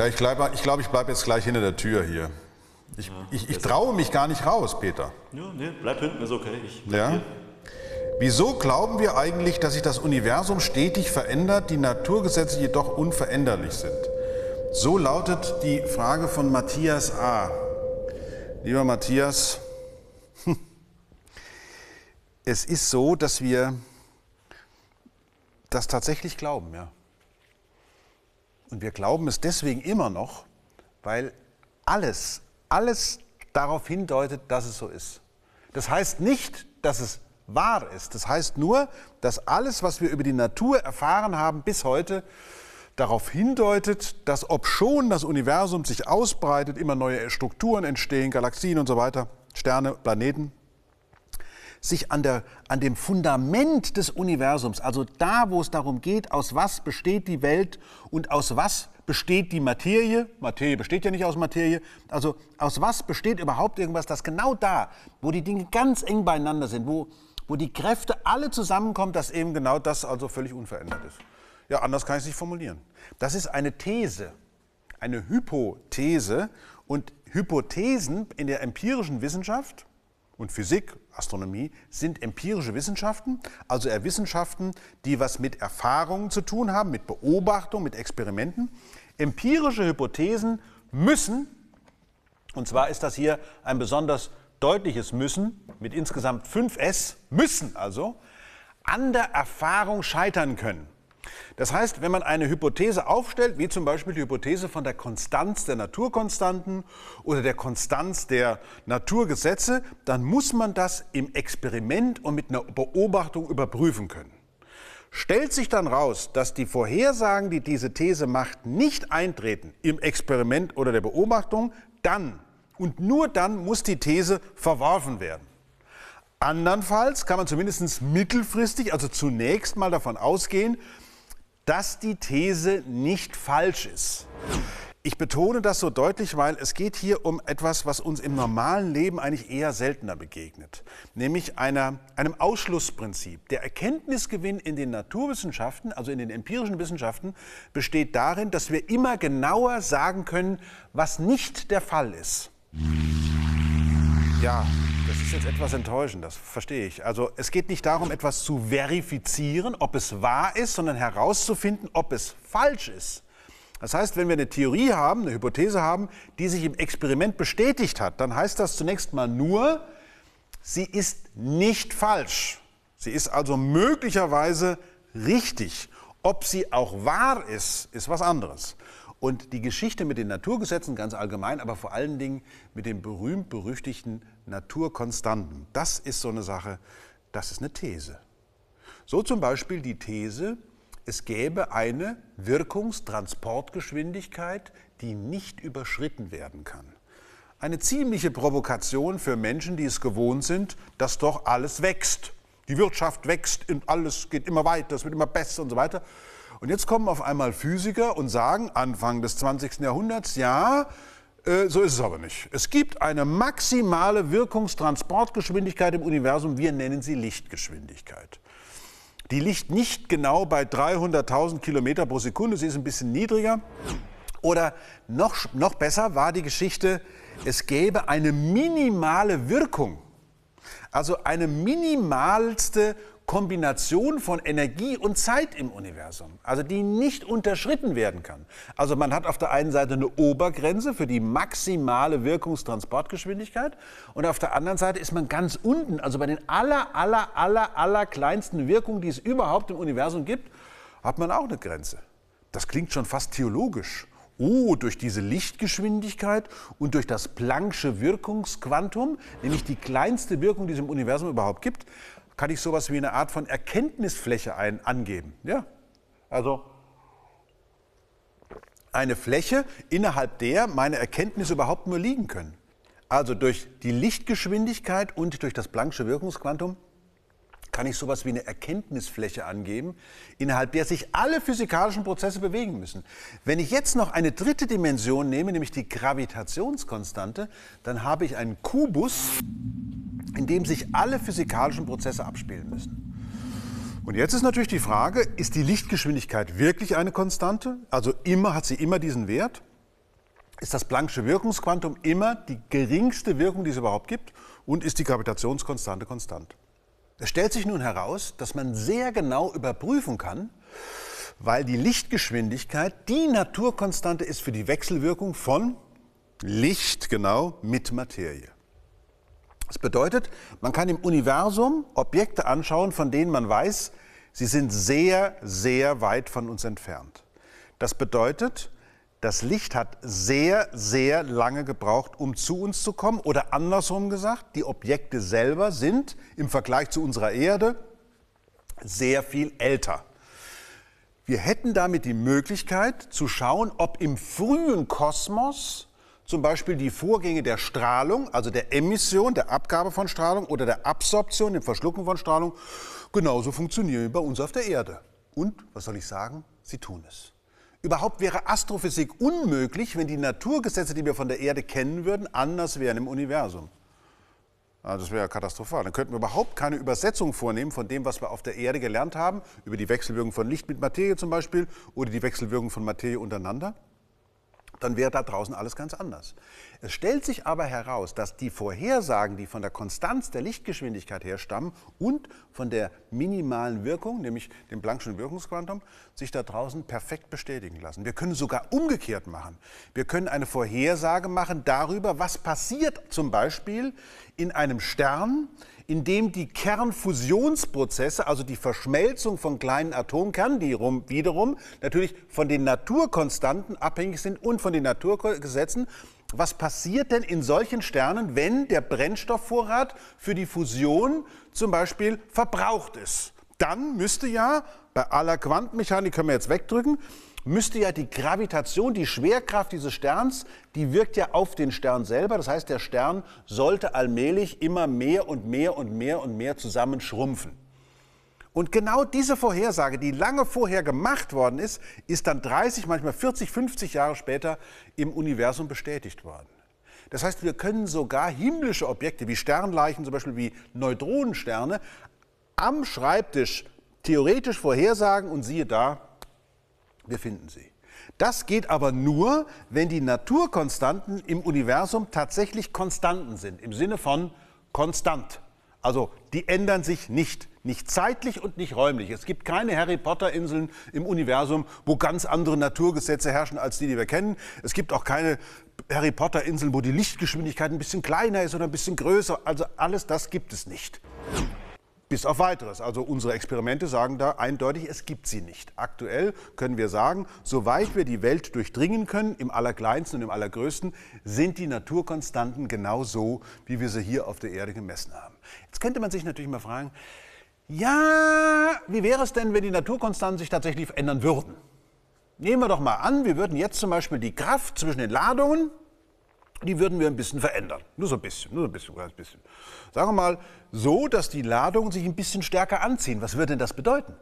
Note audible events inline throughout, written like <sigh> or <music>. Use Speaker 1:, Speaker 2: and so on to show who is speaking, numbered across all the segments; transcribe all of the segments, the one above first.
Speaker 1: Ja, ich glaube, ich, glaub, ich bleibe jetzt gleich hinter der Tür hier. Ich, ja, ich, ich traue mich gar nicht raus, Peter.
Speaker 2: Ja, nee, bleib hinten, ist okay.
Speaker 1: ja? Hier. Wieso glauben wir eigentlich, dass sich das Universum stetig verändert, die Naturgesetze jedoch unveränderlich sind? So lautet die Frage von Matthias A. Lieber Matthias, <laughs> es ist so, dass wir das tatsächlich glauben, ja. Und wir glauben es deswegen immer noch, weil alles, alles darauf hindeutet, dass es so ist. Das heißt nicht, dass es wahr ist. Das heißt nur, dass alles, was wir über die Natur erfahren haben bis heute, darauf hindeutet, dass obschon das Universum sich ausbreitet, immer neue Strukturen entstehen, Galaxien und so weiter, Sterne, Planeten, sich an, der, an dem Fundament des Universums, also da, wo es darum geht, aus was besteht die Welt und aus was besteht die Materie, Materie besteht ja nicht aus Materie, also aus was besteht überhaupt irgendwas, dass genau da, wo die Dinge ganz eng beieinander sind, wo, wo die Kräfte alle zusammenkommen, dass eben genau das also völlig unverändert ist. Ja, anders kann ich es nicht formulieren. Das ist eine These, eine Hypothese und Hypothesen in der empirischen Wissenschaft und Physik, Astronomie sind empirische Wissenschaften, also eher Wissenschaften, die was mit Erfahrungen zu tun haben, mit Beobachtung, mit Experimenten. Empirische Hypothesen müssen, und zwar ist das hier ein besonders deutliches Müssen mit insgesamt 5 S, müssen also, an der Erfahrung scheitern können. Das heißt, wenn man eine Hypothese aufstellt, wie zum Beispiel die Hypothese von der Konstanz der Naturkonstanten oder der Konstanz der Naturgesetze, dann muss man das im Experiment und mit einer Beobachtung überprüfen können. Stellt sich dann raus, dass die Vorhersagen, die diese These macht, nicht eintreten im Experiment oder der Beobachtung, dann und nur dann muss die These verworfen werden. Andernfalls kann man zumindest mittelfristig, also zunächst mal davon ausgehen, dass die These nicht falsch ist. Ich betone das so deutlich, weil es geht hier um etwas, was uns im normalen Leben eigentlich eher seltener begegnet, nämlich einer, einem Ausschlussprinzip. Der Erkenntnisgewinn in den Naturwissenschaften, also in den empirischen Wissenschaften, besteht darin, dass wir immer genauer sagen können, was nicht der Fall ist. Ja, das ist jetzt etwas enttäuschend, das verstehe ich. Also es geht nicht darum, etwas zu verifizieren, ob es wahr ist, sondern herauszufinden, ob es falsch ist. Das heißt, wenn wir eine Theorie haben, eine Hypothese haben, die sich im Experiment bestätigt hat, dann heißt das zunächst mal nur, sie ist nicht falsch. Sie ist also möglicherweise richtig. Ob sie auch wahr ist, ist was anderes. Und die Geschichte mit den Naturgesetzen ganz allgemein, aber vor allen Dingen mit den berühmt-berüchtigten Naturkonstanten, das ist so eine Sache, das ist eine These. So zum Beispiel die These, es gäbe eine Wirkungstransportgeschwindigkeit, die nicht überschritten werden kann. Eine ziemliche Provokation für Menschen, die es gewohnt sind, dass doch alles wächst. Die Wirtschaft wächst und alles geht immer weiter, es wird immer besser und so weiter. Und jetzt kommen auf einmal Physiker und sagen, Anfang des 20. Jahrhunderts, ja, äh, so ist es aber nicht. Es gibt eine maximale Wirkungstransportgeschwindigkeit im Universum, wir nennen sie Lichtgeschwindigkeit. Die liegt nicht genau bei 300.000 Kilometer pro Sekunde, sie ist ein bisschen niedriger. Oder noch, noch besser war die Geschichte, es gäbe eine minimale Wirkung, also eine minimalste Kombination von Energie und Zeit im Universum, also die nicht unterschritten werden kann. Also man hat auf der einen Seite eine Obergrenze für die maximale Wirkungstransportgeschwindigkeit und auf der anderen Seite ist man ganz unten, also bei den aller, aller, aller, aller kleinsten Wirkungen, die es überhaupt im Universum gibt, hat man auch eine Grenze. Das klingt schon fast theologisch. Oh, durch diese Lichtgeschwindigkeit und durch das Planck'sche Wirkungsquantum, nämlich die kleinste Wirkung, die es im Universum überhaupt gibt, kann ich sowas wie eine Art von Erkenntnisfläche ein, angeben. Ja? Also eine Fläche, innerhalb der meine Erkenntnisse überhaupt nur liegen können. Also durch die Lichtgeschwindigkeit und durch das Planck'sche Wirkungsquantum kann ich sowas wie eine Erkenntnisfläche angeben, innerhalb der sich alle physikalischen Prozesse bewegen müssen. Wenn ich jetzt noch eine dritte Dimension nehme, nämlich die Gravitationskonstante, dann habe ich einen Kubus, in dem sich alle physikalischen Prozesse abspielen müssen. Und jetzt ist natürlich die Frage, ist die Lichtgeschwindigkeit wirklich eine Konstante? Also immer hat sie immer diesen Wert? ist das Planck'sche Wirkungsquantum immer die geringste Wirkung, die es überhaupt gibt und ist die Gravitationskonstante konstant. Es stellt sich nun heraus, dass man sehr genau überprüfen kann, weil die Lichtgeschwindigkeit die Naturkonstante ist für die Wechselwirkung von Licht genau mit Materie. Das bedeutet, man kann im Universum Objekte anschauen, von denen man weiß, sie sind sehr, sehr weit von uns entfernt. Das bedeutet, das Licht hat sehr, sehr lange gebraucht, um zu uns zu kommen. Oder andersrum gesagt, die Objekte selber sind im Vergleich zu unserer Erde sehr viel älter. Wir hätten damit die Möglichkeit zu schauen, ob im frühen Kosmos zum Beispiel die Vorgänge der Strahlung, also der Emission, der Abgabe von Strahlung oder der Absorption, dem Verschlucken von Strahlung, genauso funktionieren wie bei uns auf der Erde. Und, was soll ich sagen, sie tun es. Überhaupt wäre Astrophysik unmöglich, wenn die Naturgesetze, die wir von der Erde kennen würden, anders wären im Universum. Also das wäre katastrophal. Dann könnten wir überhaupt keine Übersetzung vornehmen von dem, was wir auf der Erde gelernt haben, über die Wechselwirkung von Licht mit Materie zum Beispiel oder die Wechselwirkung von Materie untereinander dann wäre da draußen alles ganz anders. Es stellt sich aber heraus, dass die Vorhersagen, die von der Konstanz der Lichtgeschwindigkeit herstammen und von der minimalen Wirkung, nämlich dem Planck'schen Wirkungsquantum, sich da draußen perfekt bestätigen lassen. Wir können sogar umgekehrt machen. Wir können eine Vorhersage machen darüber, was passiert zum Beispiel in einem Stern, in dem die Kernfusionsprozesse, also die Verschmelzung von kleinen Atomkernen, die wiederum natürlich von den Naturkonstanten abhängig sind und von den Naturgesetzen, was passiert denn in solchen Sternen, wenn der Brennstoffvorrat für die Fusion zum Beispiel verbraucht ist? Dann müsste ja, bei aller Quantenmechanik können wir jetzt wegdrücken, müsste ja die Gravitation, die Schwerkraft dieses Sterns, die wirkt ja auf den Stern selber. Das heißt, der Stern sollte allmählich immer mehr und mehr und mehr und mehr zusammenschrumpfen. Und genau diese Vorhersage, die lange vorher gemacht worden ist, ist dann 30, manchmal 40, 50 Jahre später im Universum bestätigt worden. Das heißt, wir können sogar himmlische Objekte wie Sternleichen, zum Beispiel wie Neutronensterne, am Schreibtisch theoretisch vorhersagen und siehe da, wir finden sie. Das geht aber nur, wenn die Naturkonstanten im Universum tatsächlich Konstanten sind, im Sinne von konstant. Also die ändern sich nicht, nicht zeitlich und nicht räumlich. Es gibt keine Harry Potter-Inseln im Universum, wo ganz andere Naturgesetze herrschen als die, die wir kennen. Es gibt auch keine Harry Potter-Inseln, wo die Lichtgeschwindigkeit ein bisschen kleiner ist oder ein bisschen größer. Also alles das gibt es nicht. Bis auf weiteres. Also unsere Experimente sagen da eindeutig, es gibt sie nicht. Aktuell können wir sagen, soweit wir die Welt durchdringen können, im Allerkleinsten und im Allergrößten, sind die Naturkonstanten genau so, wie wir sie hier auf der Erde gemessen haben. Jetzt könnte man sich natürlich mal fragen, ja, wie wäre es denn, wenn die Naturkonstanten sich tatsächlich verändern würden? Nehmen wir doch mal an, wir würden jetzt zum Beispiel die Kraft zwischen den Ladungen die würden wir ein bisschen verändern. Nur so ein bisschen, nur so ein bisschen, ein bisschen. Sagen wir mal so, dass die Ladungen sich ein bisschen stärker anziehen. Was würde denn das bedeuten?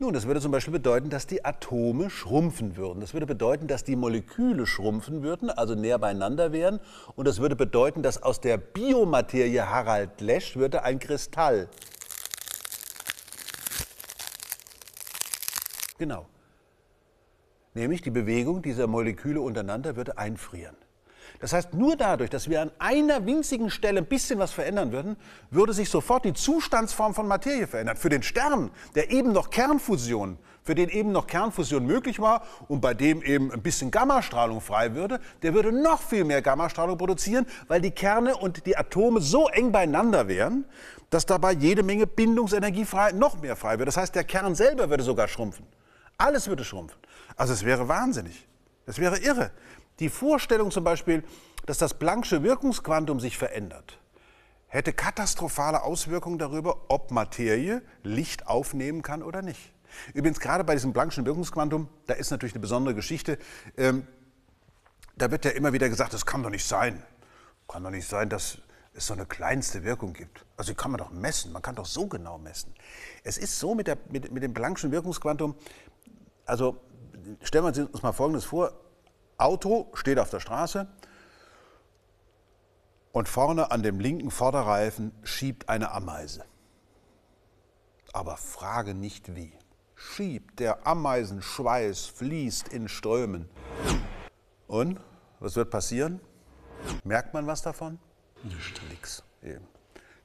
Speaker 1: Nun, das würde zum Beispiel bedeuten, dass die Atome schrumpfen würden. Das würde bedeuten, dass die Moleküle schrumpfen würden, also näher beieinander wären. Und das würde bedeuten, dass aus der Biomaterie Harald Lesch würde ein Kristall. Genau. Nämlich die Bewegung dieser Moleküle untereinander würde einfrieren. Das heißt, nur dadurch, dass wir an einer winzigen Stelle ein bisschen was verändern würden, würde sich sofort die Zustandsform von Materie verändern. Für den Stern, der eben noch Kernfusion, für den eben noch Kernfusion möglich war und bei dem eben ein bisschen Gammastrahlung frei würde, der würde noch viel mehr Gammastrahlung produzieren, weil die Kerne und die Atome so eng beieinander wären, dass dabei jede Menge Bindungsenergie frei, noch mehr frei würde. Das heißt, der Kern selber würde sogar schrumpfen. Alles würde schrumpfen. Also es wäre wahnsinnig. Das wäre irre. Die Vorstellung zum Beispiel, dass das Planck'sche Wirkungsquantum sich verändert, hätte katastrophale Auswirkungen darüber, ob Materie Licht aufnehmen kann oder nicht. Übrigens, gerade bei diesem Planck'schen Wirkungsquantum, da ist natürlich eine besondere Geschichte. Ähm, da wird ja immer wieder gesagt, das kann doch nicht sein. Kann doch nicht sein, dass es so eine kleinste Wirkung gibt. Also die kann man doch messen, man kann doch so genau messen. Es ist so mit, der, mit, mit dem Planck'schen Wirkungsquantum, also stellen wir uns mal Folgendes vor, Auto steht auf der Straße und vorne an dem linken Vorderreifen schiebt eine Ameise. Aber frage nicht wie. Schiebt, der Ameisenschweiß fließt in Strömen. Und Was wird passieren? Merkt man was davon? Nicht. Nix. Eben.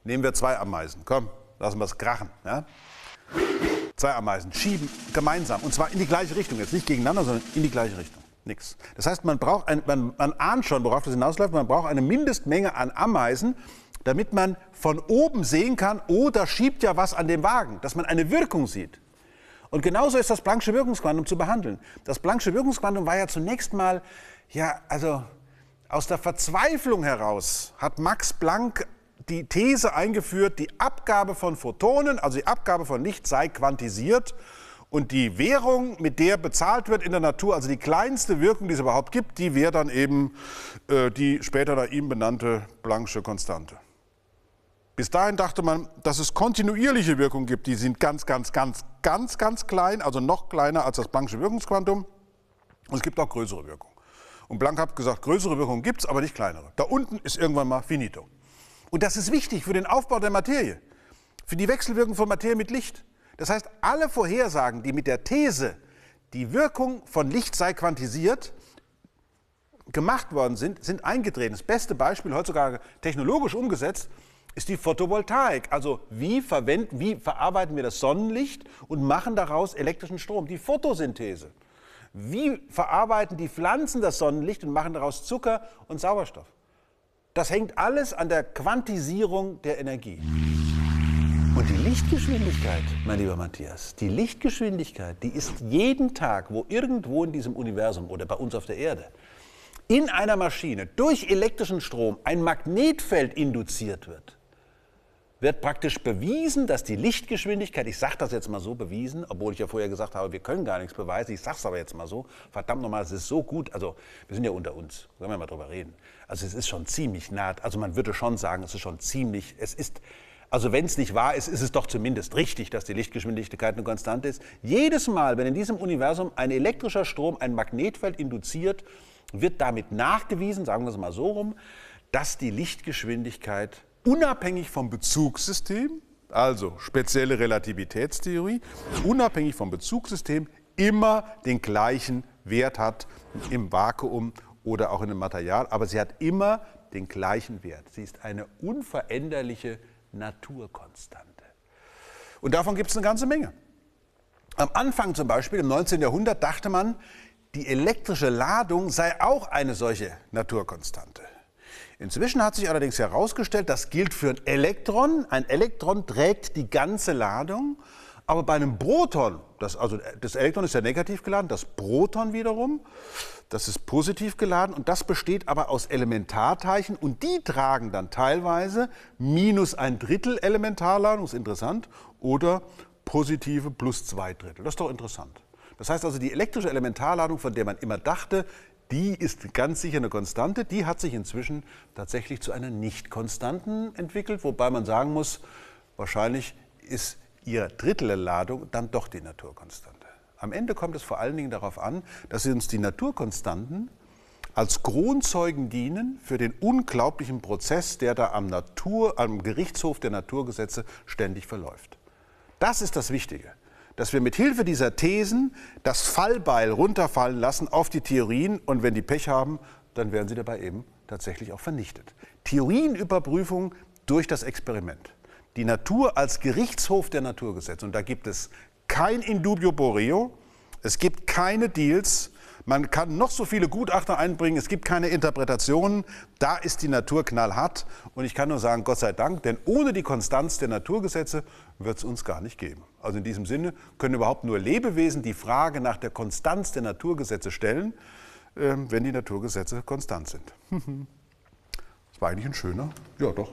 Speaker 1: Nehmen wir zwei Ameisen. Komm, lassen wir es krachen. Ja? Zwei Ameisen schieben gemeinsam und zwar in die gleiche Richtung. Jetzt nicht gegeneinander, sondern in die gleiche Richtung. Nix. Das heißt, man braucht ein, man, man ahnt schon, worauf das hinausläuft. Man braucht eine Mindestmenge an Ameisen, damit man von oben sehen kann, oh, da schiebt ja was an dem Wagen, dass man eine Wirkung sieht. Und genauso ist das Planck'sche Wirkungsquantum zu behandeln. Das Planck'sche Wirkungsquantum war ja zunächst mal, ja, also aus der Verzweiflung heraus hat Max Planck die These eingeführt, die Abgabe von Photonen, also die Abgabe von Licht sei quantisiert und die Währung, mit der bezahlt wird in der Natur, also die kleinste Wirkung, die es überhaupt gibt, die wäre dann eben äh, die später nach ihm benannte Planck'sche Konstante. Bis dahin dachte man, dass es kontinuierliche Wirkungen gibt, die sind ganz, ganz, ganz, ganz, ganz klein, also noch kleiner als das Planck'sche Wirkungsquantum. Und es gibt auch größere Wirkungen. Und Planck hat gesagt, größere Wirkungen gibt es, aber nicht kleinere. Da unten ist irgendwann mal finito. Und das ist wichtig für den Aufbau der Materie, für die Wechselwirkung von Materie mit Licht. Das heißt, alle Vorhersagen, die mit der These, die Wirkung von Licht sei quantisiert, gemacht worden sind, sind eingetreten. Das beste Beispiel, heutzutage technologisch umgesetzt, ist die Photovoltaik. Also wie, verwenden, wie verarbeiten wir das Sonnenlicht und machen daraus elektrischen Strom? Die Photosynthese. Wie verarbeiten die Pflanzen das Sonnenlicht und machen daraus Zucker und Sauerstoff? Das hängt alles an der Quantisierung der Energie. Lichtgeschwindigkeit, mein lieber Matthias, die Lichtgeschwindigkeit, die ist jeden Tag, wo irgendwo in diesem Universum oder bei uns auf der Erde in einer Maschine durch elektrischen Strom ein Magnetfeld induziert wird, wird praktisch bewiesen, dass die Lichtgeschwindigkeit, ich sage das jetzt mal so bewiesen, obwohl ich ja vorher gesagt habe, wir können gar nichts beweisen, ich sage es aber jetzt mal so, verdammt nochmal, es ist so gut, also wir sind ja unter uns, können wir mal drüber reden. Also es ist schon ziemlich nah, also man würde schon sagen, es ist schon ziemlich, es ist, also wenn es nicht wahr ist, ist es doch zumindest richtig, dass die Lichtgeschwindigkeit eine Konstante ist. Jedes Mal, wenn in diesem Universum ein elektrischer Strom ein Magnetfeld induziert, wird damit nachgewiesen, sagen wir es mal so rum, dass die Lichtgeschwindigkeit unabhängig vom Bezugssystem, also spezielle Relativitätstheorie, unabhängig vom Bezugssystem immer den gleichen Wert hat im Vakuum oder auch in einem Material, aber sie hat immer den gleichen Wert. Sie ist eine unveränderliche Naturkonstante. Und davon gibt es eine ganze Menge. Am Anfang zum Beispiel, im 19. Jahrhundert, dachte man, die elektrische Ladung sei auch eine solche Naturkonstante. Inzwischen hat sich allerdings herausgestellt, das gilt für ein Elektron. Ein Elektron trägt die ganze Ladung. Aber bei einem Proton, das, also das Elektron ist ja negativ geladen, das Proton wiederum, das ist positiv geladen und das besteht aber aus Elementarteilchen und die tragen dann teilweise minus ein Drittel Elementarladung, ist interessant, oder positive plus zwei Drittel. Das ist doch interessant. Das heißt also, die elektrische Elementarladung, von der man immer dachte, die ist ganz sicher eine Konstante. Die hat sich inzwischen tatsächlich zu einer Nicht-Konstanten entwickelt, wobei man sagen muss, wahrscheinlich ist ihr Drittel Ladung dann doch die Naturkonstante. Am Ende kommt es vor allen Dingen darauf an, dass uns die Naturkonstanten als Kronzeugen dienen für den unglaublichen Prozess, der da am, Natur, am Gerichtshof der Naturgesetze ständig verläuft. Das ist das Wichtige dass wir mit Hilfe dieser Thesen das Fallbeil runterfallen lassen auf die Theorien und wenn die Pech haben, dann werden sie dabei eben tatsächlich auch vernichtet. Theorienüberprüfung durch das Experiment. Die Natur als Gerichtshof der Naturgesetze. Und da gibt es kein Indubio Boreo, es gibt keine Deals, man kann noch so viele Gutachter einbringen, es gibt keine Interpretationen. Da ist die Natur knallhart. Und ich kann nur sagen, Gott sei Dank, denn ohne die Konstanz der Naturgesetze wird es uns gar nicht geben. Also in diesem Sinne können überhaupt nur Lebewesen die Frage nach der Konstanz der Naturgesetze stellen, ähm, wenn die Naturgesetze konstant sind. <laughs> das war eigentlich ein schöner, ja doch.